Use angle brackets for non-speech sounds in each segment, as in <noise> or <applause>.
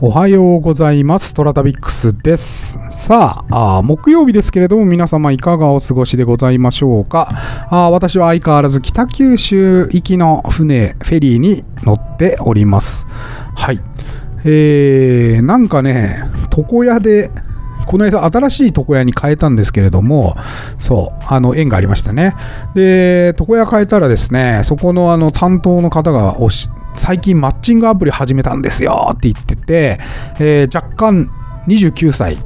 おはようございます。トラタビックスです。さあ木曜日ですけれども、皆様いかがお過ごしでございましょうか。あ私は相変わらず北九州行きの船、フェリーに乗っております。はい。えー、なんかね、床屋で、この間新しい床屋に変えたんですけれども、そう、あの、縁がありましたね。で、床屋変えたらですね、そこのあの担当の方がおし、最近マッチングアプリ始めたんですよって言ってて、えー若干29歳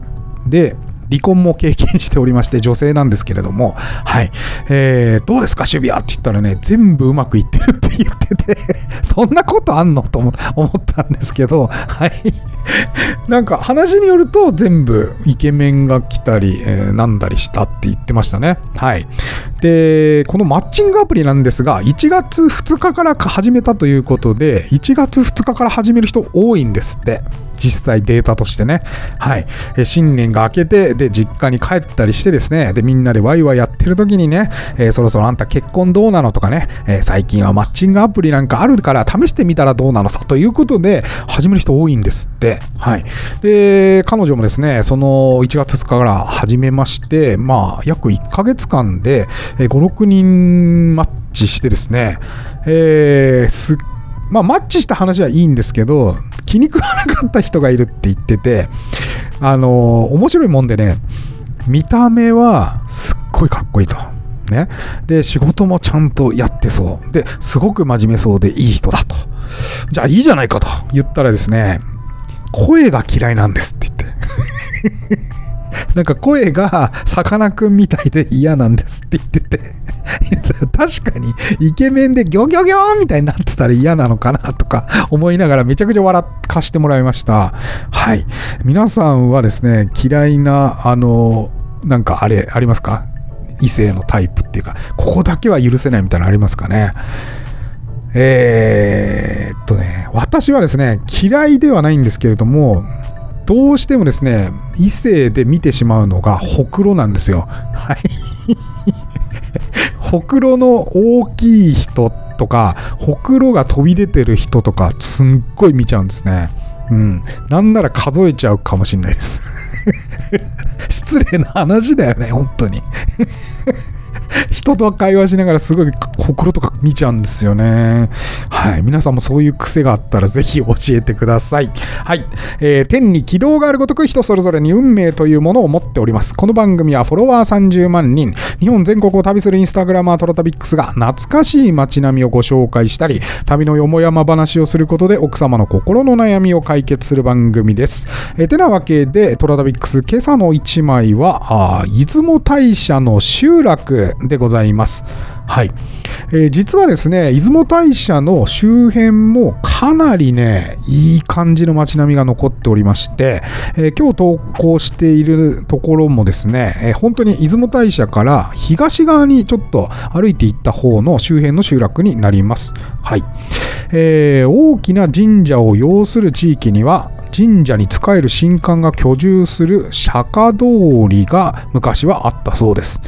で、離婚も経験しておりまして、女性なんですけれども、はい。えーどうですか、守備はって言ったらね、全部うまくいってるって言ってて、そんなことあんの？と思ったんですけど、はい。なんか話によると全部イケメンが来たり、えーなんだりしたって言ってましたね。はい。で、このマッチングアプリなんですが、1月2日から始めたということで、1月2日から始める人多いんですって。実際データとしてね。はい。新年が明けて、で、実家に帰ったりしてですね、で、みんなでワイワイやってる時にね、えーそろそろあんた結婚どうなのとかね、えー最近はマッチングアプリなんかあるから試してみたらどうなのさということで、始める人多いんですって。はい。で、彼女もですね、その1月2日から始めまして、まあ、約1ヶ月間で、えー5、6人マッチしてですね、えーすまあ、マッチした話はいいんですけど、気に食わなかった人がいるって言ってて、あのー面白いもんでね、見た目はすっごいかっこいいと。ね。で、仕事もちゃんとやってそう。で、すごく真面目そうでいい人だと。じゃあいいじゃないかと言ったらですね、声が嫌いなんですって言って。なんか声がさかなクンみたいで嫌なんですって言ってて。<laughs> 確かにイケメンでギョギョギョーみたいになってたら嫌なのかなとか思いながらめちゃくちゃ笑かしてもらいました。はい。皆さんはですね嫌いなあのなんかあれありますか？異性のタイプっていうかここだけは許せないみたいなのありますかね？えーっとね私はですね嫌いではないんですけれどもどうしてもですね、異性で見てしまうのがほくろなんですよ。はい。ほくろの大きい人とか、ほくろが飛び出てる人とか、すんごい見ちゃうんですね。うん。なんなら数えちゃうかもしんないです。<laughs> 失礼な話だよね、本当に。<laughs> 人と会話しながらすごいほくろとか見ちゃうんですよね。はい。皆さんもそういう癖があったらぜひ教えてください。はい。えー天に軌道があるごとく人それぞれに運命というものを持っております。この番組はフォロワー30万人、日本全国を旅するインスタグラマートロタビックスが懐かしい街並みをご紹介したり、旅のよもやま話をすることで奥様の心の悩みを解決する番組です。えーてなわけで、トラタビックス今朝の一枚は、あ出雲大社の集落でございます。はい、えー実はですね、出雲大社の周辺もかなりね、いい感じの街並みが残っておりまして、えー今日投稿しているところもですね、えー本当に出雲大社から東側にちょっと歩いていった方の周辺の集落になります。はい。えー大きな神社を要する地域には、神社に仕える神官が居住する釈迦通りが昔はあったそうです。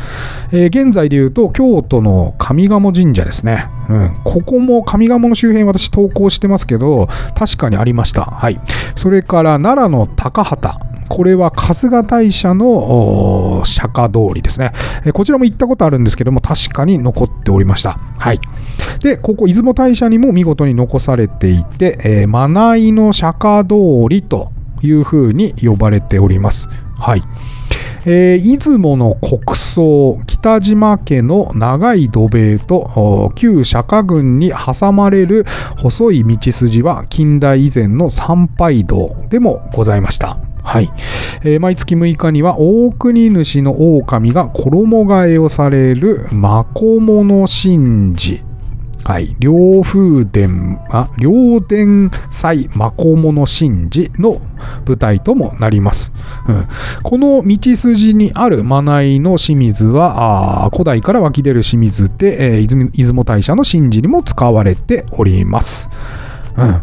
えー現在で言うと京都のの上賀茂神社ですね。うん、ここも上賀茂の周辺私投稿してますけど、確かにありました。はい。それから奈良の高畑。これは春日大社の釈迦通りですね、えこちらも行ったことあるんですけども、確かに残っておりました。はい。で、ここ、出雲大社にも見事に残されていて、えー、マナイの釈迦通りというふうに呼ばれております。はい。えー出雲の国葬、北島家の長い土塀と旧釈迦郡に挟まれる細い道筋は近代以前の参拝道でもございました。はい。えー毎月6日には大国主の狼が衣替えをされるマコモの神事。はい。両風伝、あ、両伝祭マコモの神事の舞台ともなります。うん、この道筋にあるマナイの清水は、古代から湧き出る清水で、えー出雲大社の神事にも使われております。うん。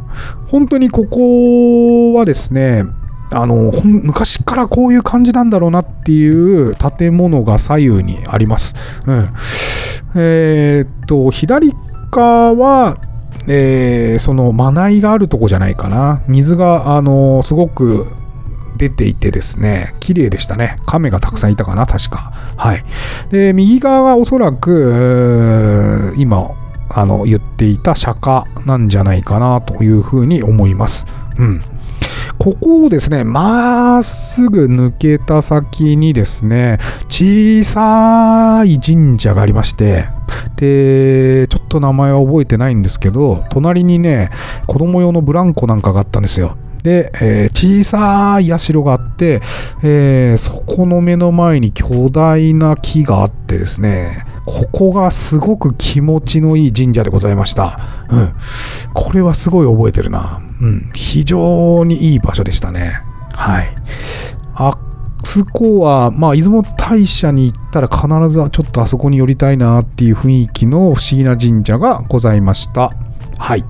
本当にここはですね、あの、昔からこういう感じなんだろうなっていう建物が左右にあります。うん。えーっと、左側は、えー、その、まないがあるとこじゃないかな。水が、あのすごく出ていてですね、綺麗でしたね。亀がたくさんいたかな、確か。はい。で、右側はおそらく、今、あの、言っていた釈迦なんじゃないかなというふうに思います。うん。ここをですね、まっすぐ抜けた先にですね、小さい神社がありまして、で、ちょっと名前は覚えてないんですけど、隣にね、子供用のブランコなんかがあったんですよ。で、えー、小さい社があって、えー、そこの目の前に巨大な木があってですね、ここがすごく気持ちのいい神社でございました。うん。これはすごい覚えてるな。うん。非常にいい場所でしたね。はい。あそこは、まあ、出雲大社に行ったら必ずちょっとあそこに寄りたいなっていう雰囲気の不思議な神社がございました。はい。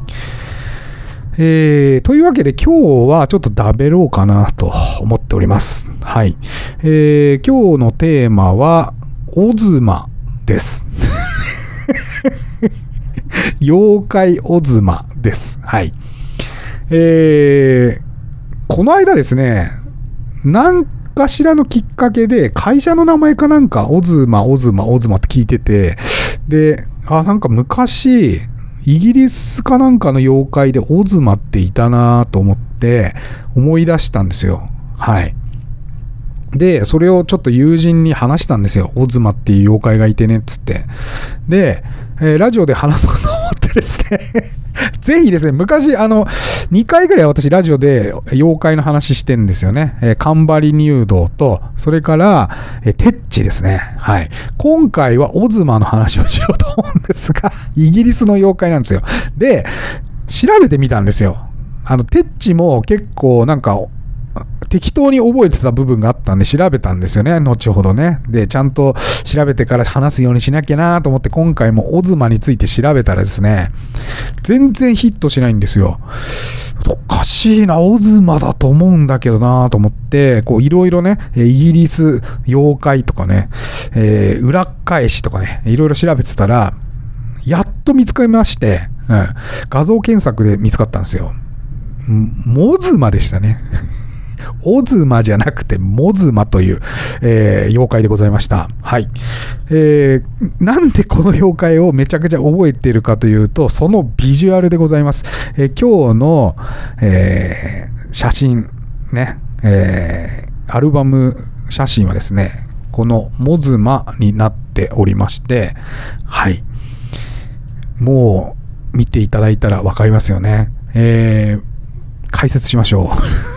えー、というわけで今日はちょっと食べろうかなと思っております。はい。えー、今日のテーマは、オズマです。<laughs> 妖怪オズマです。はい。えー、この間ですね、何かしらのきっかけで会社の名前かなんか、オズマ、オズマ、オズマって聞いてて、で、あ、なんか昔、イギリスかなんかの妖怪でオズマっていたなと思って思い出したんですよ。はい。で、それをちょっと友人に話したんですよ。オズマっていう妖怪がいてね、つって。で、えー、ラジオで話そうと思ってですね <laughs> ぜひですね、昔、あの、2回ぐらい私ラジオで妖怪の話してんですよね。えー、カンバリ入道と、それから、えー、テッチですね。はい。今回はオズマの話をしようと思うんですが、<laughs> イギリスの妖怪なんですよ。で、調べてみたんですよ。あの、テッチも結構なんか、適当に覚えてた部分があったんで調べたんですよね、後ほどね。で、ちゃんと調べてから話すようにしなきゃなと思って今回もオズマについて調べたらですね、全然ヒットしないんですよ。おかしいな、オズマだと思うんだけどなと思って、こういろいろね、イギリス妖怪とかね、えー、裏返しとかね、いろいろ調べてたら、やっと見つかりまして、うん、画像検索で見つかったんですよ。モズマでしたね。オズマじゃなくてモズマという、えー、妖怪でございました。はい。えー、なんでこの妖怪をめちゃくちゃ覚えているかというと、そのビジュアルでございます。えー、今日の、えー、写真、ね、えー、アルバム写真はですね、このモズマになっておりまして、はい。もう見ていただいたらわかりますよね。えー、解説しましょう。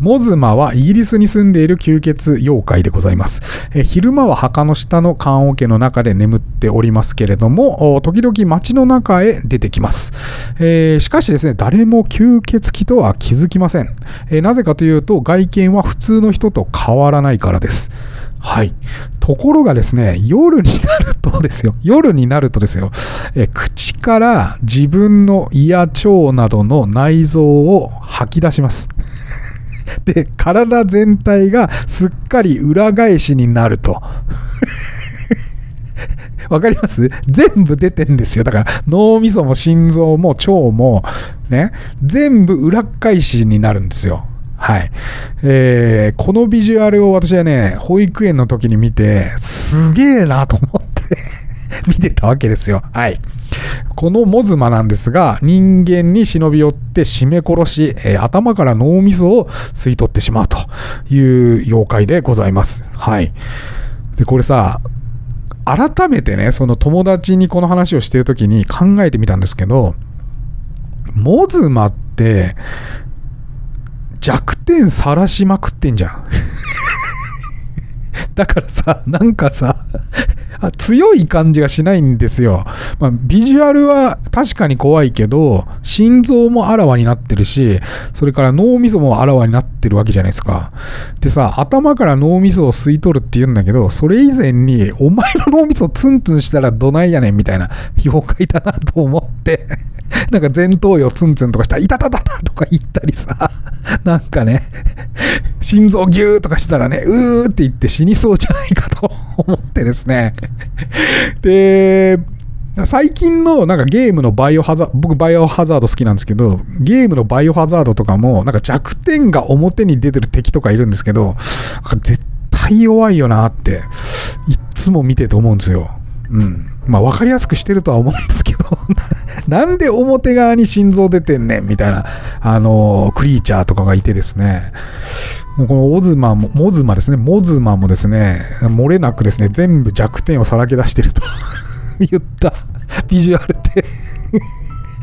モズマはイギリスに住んでいる吸血妖怪でございます。え昼間は墓の下の棺桶の中で眠っておりますけれども、時々街の中へ出てきます。えー、しかしですね、誰も吸血鬼とは気づきません、えー、なぜかというと、外見は普通の人と変わらないからです。はい。ところがですね、夜になるとですよ、夜になるとですよ、え口から自分の胃や腸などの内臓を吐き出します。<laughs> で、体全体がすっかり裏返しになると。<laughs> わかります？全部出てんですよ。だから脳みそも心臓も腸もね、全部裏返しになるんですよ。はい。えー、このビジュアルを私はね、保育園の時に見て、すげえなと思って <laughs> 見てたわけですよ。はい。このモズマなんですが、人間に忍び寄って締め殺し、えー、頭から脳みそを吸い取ってしまうという妖怪でございます。はい。で、これさ、改めてね、その友達にこの話をしてる時に考えてみたんですけど、モズマって弱点さらしまくってんじゃん。<laughs> だからさ、なんかさ、強い感じがしないんですよ。まあ、ビジュアルは確かに怖いけど、心臓もあらわになってるし、それから脳みそもあらわになってるわけじゃないですか。でさ、頭から脳みそを吸い取るって言うんだけど、それ以前に、お前の脳みそツンツンしたらどないやねんみたいな妖怪だなと思って <laughs> なんか前頭葉ツンツンとかしたら、いたたたたとか言ったりさ、なんかね、心臓ギューとかしたらね、うーって言って死にそうじゃないかと思ってですね。<laughs> で、最近のなんかゲームのバイオハザード、僕バイオハザード好きなんですけど、ゲームのバイオハザードとかも、なんか弱点が表に出てる敵とかいるんですけど、絶対弱いよなって、いっつも見てて思うんですよ。うん。まあ分かりやすくしてるとは思うんですけどなんで表側に心臓出てんねんみたいな、あのー、クリーチャーとかがいてですね、もうこのオズマも、モズマですね、モズマもですね、漏れなくですね、全部弱点をさらけ出してると <laughs> 言ったビジュアルで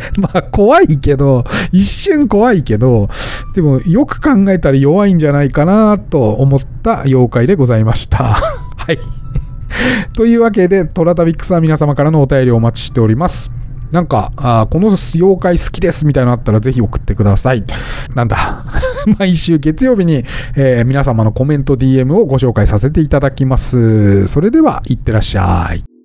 <laughs> まあ怖いけど、一瞬怖いけど、でもよく考えたら弱いんじゃないかなと思った妖怪でございました。<laughs> はい。<laughs> というわけで、トラタビックスは皆様からのお便りをお待ちしております。なんか、あこの妖怪好きですみたいなのあったらぜひ送ってください。なんだ？<laughs> 毎週月曜日に、えー、皆様のコメント DM をご紹介させていただきます。それでは、いってらっしゃい。